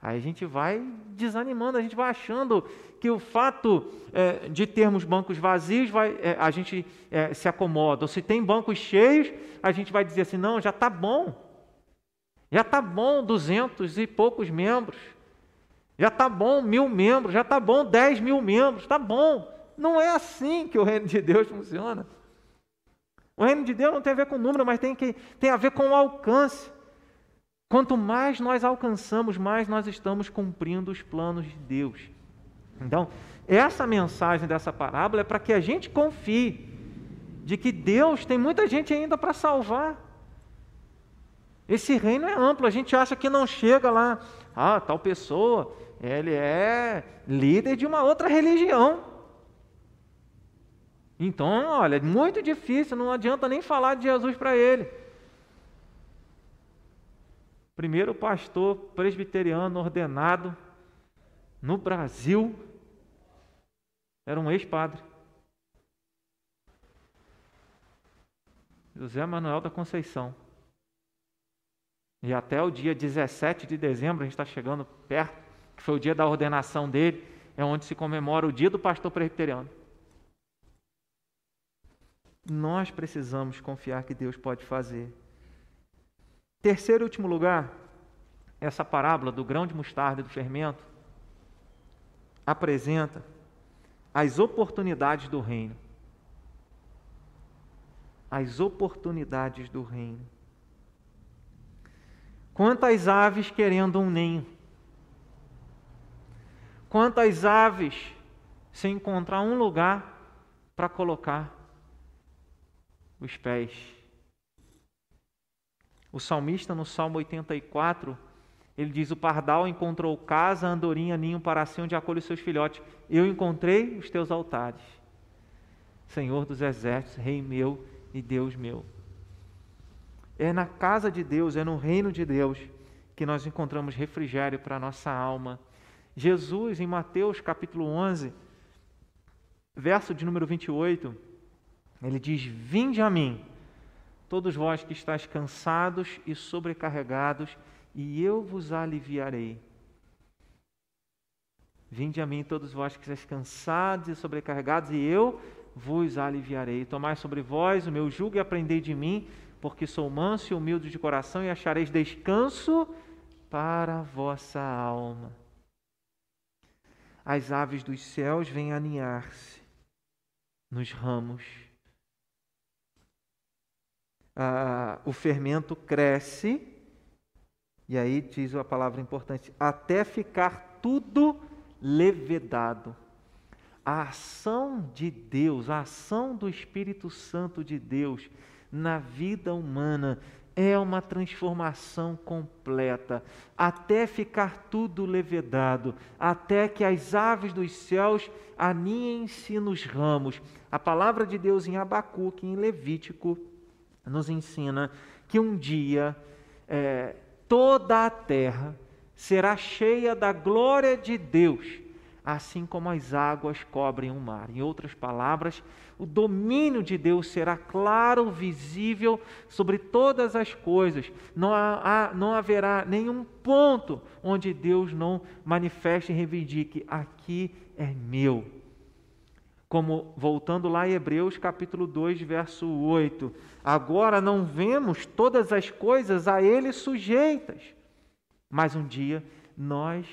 Aí a gente vai desanimando, a gente vai achando que o fato é, de termos bancos vazios, vai, é, a gente é, se acomoda. Ou se tem bancos cheios, a gente vai dizer assim: não, já está bom. Já está bom duzentos e poucos membros. Já está bom mil membros. Já está bom dez mil membros. Está bom. Não é assim que o reino de Deus funciona. O reino de Deus não tem a ver com número, mas tem, que, tem a ver com o alcance. Quanto mais nós alcançamos, mais nós estamos cumprindo os planos de Deus. Então, essa mensagem dessa parábola é para que a gente confie de que Deus tem muita gente ainda para salvar. Esse reino é amplo, a gente acha que não chega lá, ah, tal pessoa, ele é líder de uma outra religião. Então, olha, é muito difícil, não adianta nem falar de Jesus para ele. Primeiro pastor presbiteriano ordenado no Brasil era um ex-padre. José Manuel da Conceição. E até o dia 17 de dezembro, a gente está chegando perto, que foi o dia da ordenação dele, é onde se comemora o dia do pastor presbiteriano. Nós precisamos confiar que Deus pode fazer. Terceiro e último lugar, essa parábola do grão de mostarda e do fermento apresenta as oportunidades do reino. As oportunidades do reino. Quantas aves querendo um ninho? Quantas aves sem encontrar um lugar para colocar os pés? O salmista, no Salmo 84, ele diz: O pardal encontrou casa, andorinha, ninho para si, onde acolhe os seus filhotes. Eu encontrei os teus altares. Senhor dos exércitos, Rei meu e Deus meu. É na casa de Deus, é no reino de Deus que nós encontramos refrigério para a nossa alma. Jesus, em Mateus capítulo 11, verso de número 28, ele diz: Vinde a mim, todos vós que estáis cansados e sobrecarregados, e eu vos aliviarei. Vinde a mim, todos vós que estáis cansados e sobrecarregados, e eu vos aliviarei. Tomai sobre vós o meu jugo e aprendei de mim, porque sou manso e humilde de coração, e achareis descanso para a vossa alma. As aves dos céus vêm aninhar-se nos ramos. Ah, o fermento cresce e aí diz a palavra importante: até ficar tudo levedado. A ação de Deus, a ação do Espírito Santo de Deus na vida humana é uma transformação completa, até ficar tudo levedado, até que as aves dos céus aninhem-se nos ramos. A palavra de Deus em Abacuque, em Levítico, nos ensina que um dia é, toda a terra será cheia da glória de Deus, assim como as águas cobrem o mar. Em outras palavras, o domínio de Deus será claro, visível sobre todas as coisas. Não, há, não haverá nenhum ponto onde Deus não manifeste e reivindique: aqui é meu. Como voltando lá em Hebreus capítulo 2, verso 8, agora não vemos todas as coisas a ele sujeitas, mas um dia nós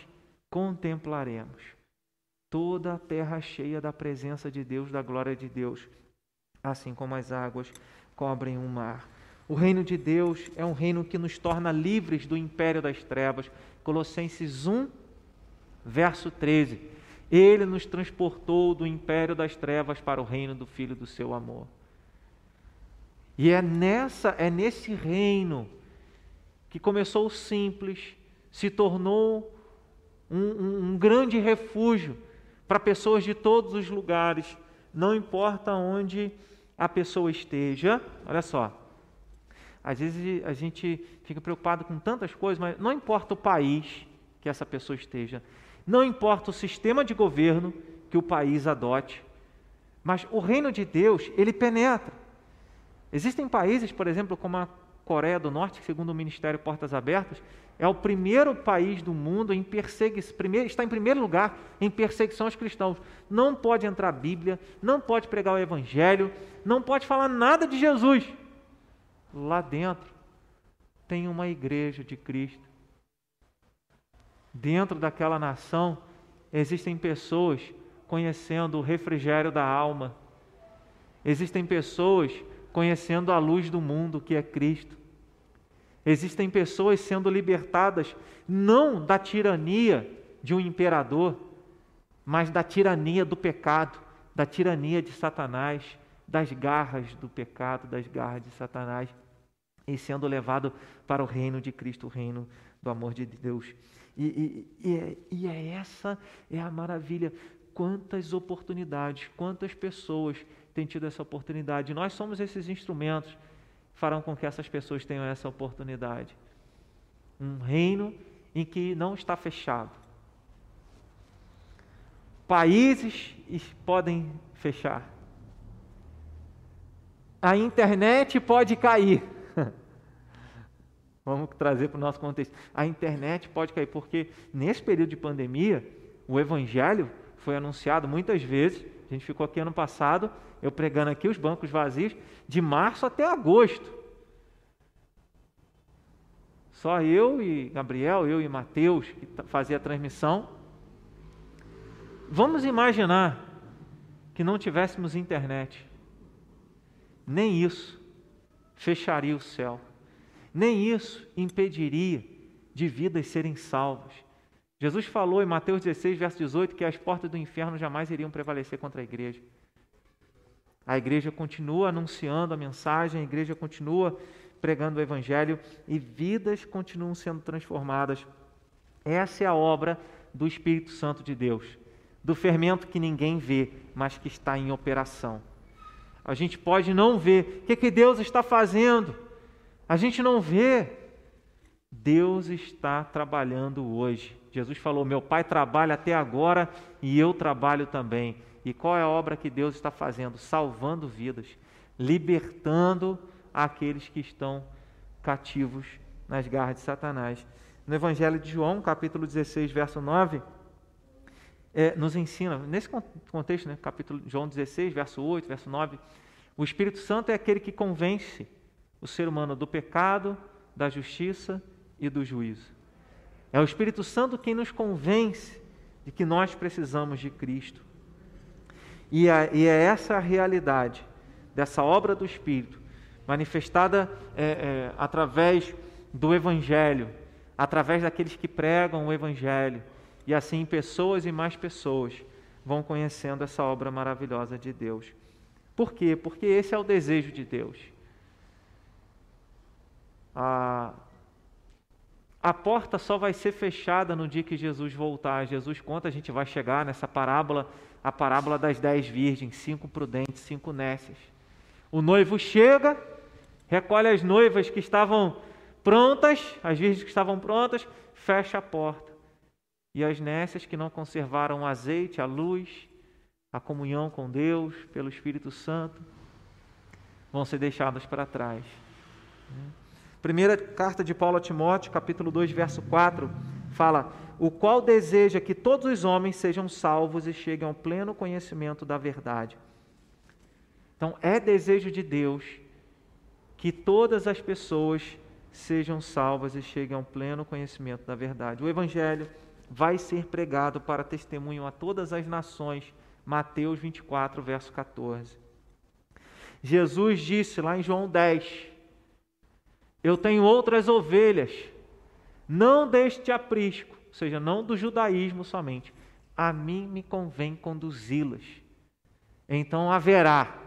contemplaremos toda a terra cheia da presença de Deus, da glória de Deus, assim como as águas cobrem o mar. O reino de Deus é um reino que nos torna livres do império das trevas. Colossenses 1, verso 13. Ele nos transportou do império das trevas para o reino do Filho do seu amor. E é nessa, é nesse reino que começou simples, se tornou um, um, um grande refúgio para pessoas de todos os lugares, não importa onde a pessoa esteja. Olha só, às vezes a gente fica preocupado com tantas coisas, mas não importa o país que essa pessoa esteja, não importa o sistema de governo que o país adote, mas o reino de Deus, ele penetra. Existem países, por exemplo, como a Coreia do Norte, que segundo o Ministério Portas Abertas, é o primeiro país do mundo em perseguição, está em primeiro lugar em perseguição aos cristãos. Não pode entrar a Bíblia, não pode pregar o Evangelho, não pode falar nada de Jesus. Lá dentro tem uma igreja de Cristo Dentro daquela nação existem pessoas conhecendo o refrigério da alma. Existem pessoas conhecendo a luz do mundo, que é Cristo. Existem pessoas sendo libertadas não da tirania de um imperador, mas da tirania do pecado, da tirania de Satanás, das garras do pecado, das garras de Satanás, e sendo levado para o reino de Cristo, o reino do amor de Deus. E, e, e, é, e é essa é a maravilha. Quantas oportunidades, quantas pessoas têm tido essa oportunidade. Nós somos esses instrumentos que farão com que essas pessoas tenham essa oportunidade. Um reino em que não está fechado. Países podem fechar. A internet pode cair. Vamos trazer para o nosso contexto. A internet pode cair, porque nesse período de pandemia, o evangelho foi anunciado muitas vezes. A gente ficou aqui ano passado, eu pregando aqui os bancos vazios, de março até agosto. Só eu e Gabriel, eu e Mateus, que fazia a transmissão. Vamos imaginar que não tivéssemos internet. Nem isso fecharia o céu. Nem isso impediria de vidas serem salvas. Jesus falou em Mateus 16, verso 18, que as portas do inferno jamais iriam prevalecer contra a igreja. A igreja continua anunciando a mensagem, a igreja continua pregando o evangelho e vidas continuam sendo transformadas. Essa é a obra do Espírito Santo de Deus, do fermento que ninguém vê, mas que está em operação. A gente pode não ver. O que, que Deus está fazendo? A gente não vê. Deus está trabalhando hoje. Jesus falou: Meu Pai trabalha até agora e eu trabalho também. E qual é a obra que Deus está fazendo? Salvando vidas, libertando aqueles que estão cativos nas garras de Satanás. No Evangelho de João, capítulo 16, verso 9, é, nos ensina, nesse contexto, né, capítulo João 16, verso 8, verso 9, o Espírito Santo é aquele que convence o ser humano do pecado, da justiça e do juízo. É o Espírito Santo quem nos convence de que nós precisamos de Cristo. E é, e é essa a realidade dessa obra do Espírito, manifestada é, é, através do Evangelho, através daqueles que pregam o Evangelho, e assim pessoas e mais pessoas vão conhecendo essa obra maravilhosa de Deus. Por quê? Porque esse é o desejo de Deus. A, a porta só vai ser fechada no dia que Jesus voltar. Jesus conta, a gente vai chegar nessa parábola, a parábola das dez virgens, cinco prudentes, cinco nécias. O noivo chega, recolhe as noivas que estavam prontas, as virgens que estavam prontas, fecha a porta. E as nécias que não conservaram o azeite, a luz, a comunhão com Deus pelo Espírito Santo, vão ser deixadas para trás. Primeira carta de Paulo a Timóteo, capítulo 2, verso 4, fala: O qual deseja que todos os homens sejam salvos e cheguem ao pleno conhecimento da verdade. Então, é desejo de Deus que todas as pessoas sejam salvas e cheguem ao pleno conhecimento da verdade. O Evangelho vai ser pregado para testemunho a todas as nações. Mateus 24, verso 14. Jesus disse lá em João 10: Eu tenho outras ovelhas, não deste aprisco, ou seja, não do judaísmo somente. A mim me convém conduzi-las. Então haverá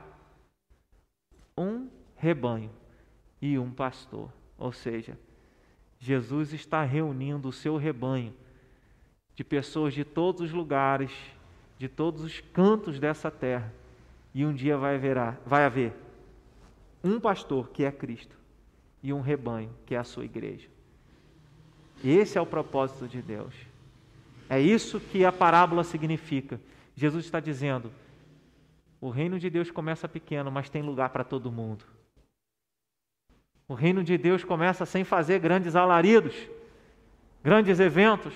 um rebanho e um pastor. Ou seja, Jesus está reunindo o seu rebanho de pessoas de todos os lugares, de todos os cantos dessa terra. E um dia vai haver, vai haver um pastor que é Cristo e um rebanho que é a sua igreja. Esse é o propósito de Deus. É isso que a parábola significa. Jesus está dizendo: o reino de Deus começa pequeno, mas tem lugar para todo mundo. O reino de Deus começa sem fazer grandes alaridos, grandes eventos,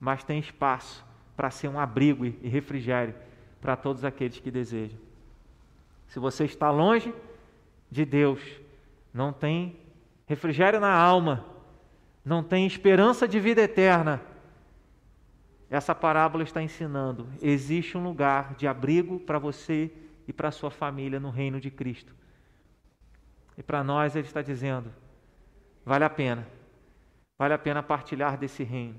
mas tem espaço para ser um abrigo e refrigério para todos aqueles que desejam. Se você está longe de Deus, não tem refrigério na alma, não tem esperança de vida eterna, essa parábola está ensinando: existe um lugar de abrigo para você e para sua família no reino de Cristo. E para nós ele está dizendo: vale a pena, vale a pena partilhar desse reino.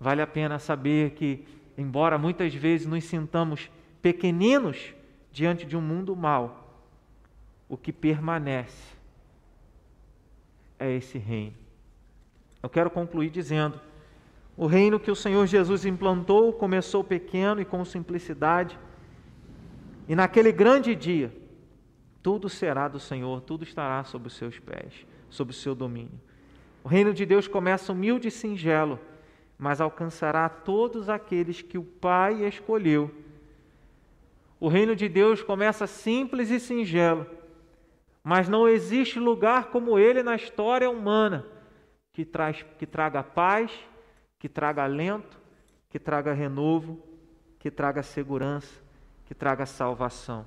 Vale a pena saber que, embora muitas vezes nos sintamos pequeninos diante de um mundo mau, o que permanece é esse reino. Eu quero concluir dizendo: o reino que o Senhor Jesus implantou começou pequeno e com simplicidade, e naquele grande dia, tudo será do Senhor, tudo estará sob os seus pés, sob o seu domínio. O reino de Deus começa humilde e singelo mas alcançará todos aqueles que o Pai escolheu. O reino de Deus começa simples e singelo, mas não existe lugar como ele na história humana que, traz, que traga paz, que traga alento, que traga renovo, que traga segurança, que traga salvação.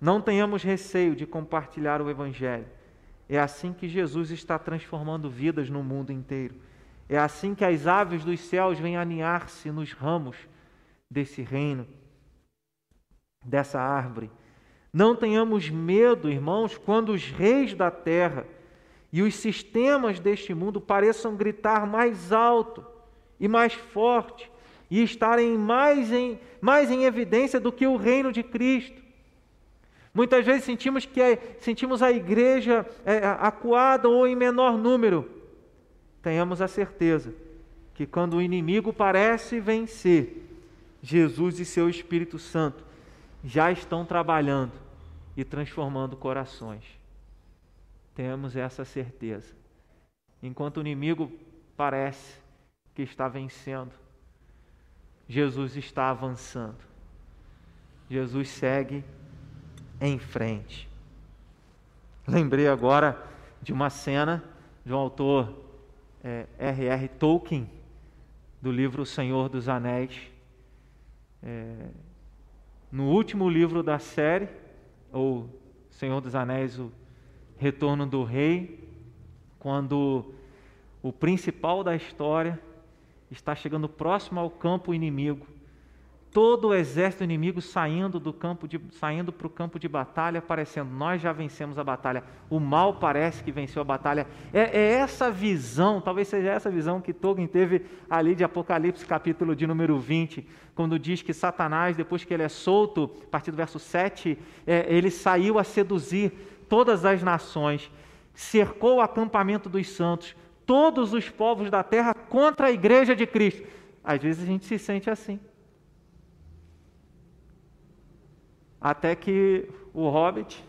Não tenhamos receio de compartilhar o Evangelho. É assim que Jesus está transformando vidas no mundo inteiro. É assim que as aves dos céus vêm aninhar-se nos ramos desse reino, dessa árvore. Não tenhamos medo, irmãos, quando os reis da terra e os sistemas deste mundo pareçam gritar mais alto e mais forte e estarem mais em, mais em evidência do que o reino de Cristo. Muitas vezes sentimos que é, sentimos a igreja é, acuada ou em menor número. Tenhamos a certeza que quando o inimigo parece vencer, Jesus e seu Espírito Santo já estão trabalhando e transformando corações. Temos essa certeza. Enquanto o inimigo parece que está vencendo, Jesus está avançando. Jesus segue em frente. Lembrei agora de uma cena de um autor R.R. É, Tolkien, do livro O Senhor dos Anéis. É, no último livro da série, ou Senhor dos Anéis, o Retorno do Rei, quando o principal da história está chegando próximo ao campo inimigo. Todo o exército inimigo saindo do campo de, saindo para o campo de batalha, parecendo nós já vencemos a batalha. O mal parece que venceu a batalha. É, é essa visão, talvez seja essa visão que Tolkien teve ali de Apocalipse, capítulo de número 20, quando diz que Satanás, depois que ele é solto, a partir do verso 7, é, ele saiu a seduzir todas as nações, cercou o acampamento dos santos, todos os povos da terra contra a igreja de Cristo. Às vezes a gente se sente assim. Até que o hobbit,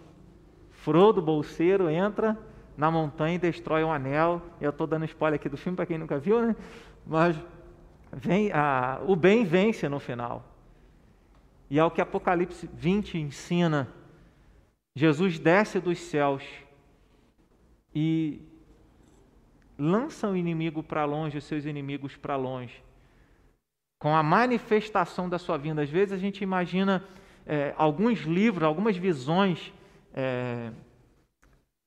Frodo Bolseiro, entra na montanha e destrói um anel. Eu estou dando spoiler aqui do filme para quem nunca viu, né? Mas vem, o bem vence no final. E é o que Apocalipse 20 ensina. Jesus desce dos céus e lança o inimigo para longe, os seus inimigos para longe. Com a manifestação da sua vinda. Às vezes a gente imagina é, alguns livros, algumas visões é,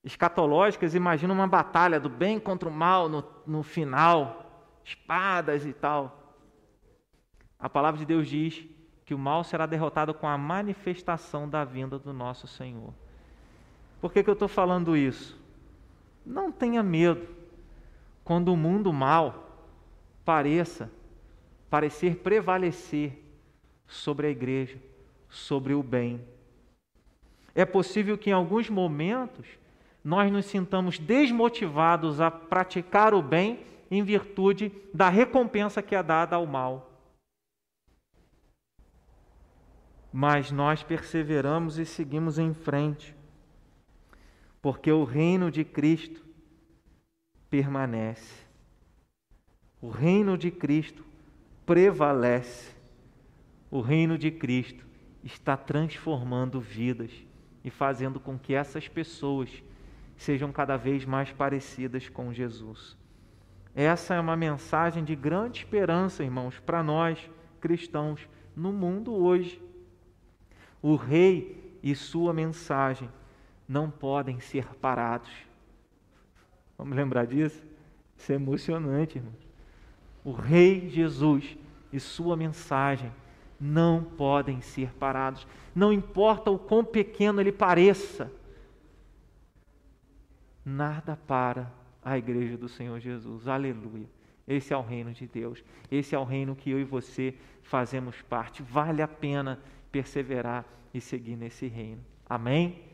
escatológicas, imagina uma batalha do bem contra o mal no, no final, espadas e tal. A palavra de Deus diz que o mal será derrotado com a manifestação da vinda do nosso Senhor. Por que, que eu estou falando isso? Não tenha medo quando o mundo mal pareça parecer prevalecer sobre a igreja, sobre o bem. É possível que em alguns momentos nós nos sintamos desmotivados a praticar o bem em virtude da recompensa que é dada ao mal. Mas nós perseveramos e seguimos em frente, porque o reino de Cristo permanece. O reino de Cristo prevalece. O reino de Cristo está transformando vidas e fazendo com que essas pessoas sejam cada vez mais parecidas com Jesus. Essa é uma mensagem de grande esperança, irmãos, para nós cristãos no mundo hoje. O rei e sua mensagem não podem ser parados. Vamos lembrar disso? Isso é emocionante, irmão. O Rei Jesus e sua mensagem não podem ser parados. Não importa o quão pequeno ele pareça, nada para a igreja do Senhor Jesus. Aleluia. Esse é o reino de Deus. Esse é o reino que eu e você fazemos parte. Vale a pena perseverar e seguir nesse reino. Amém?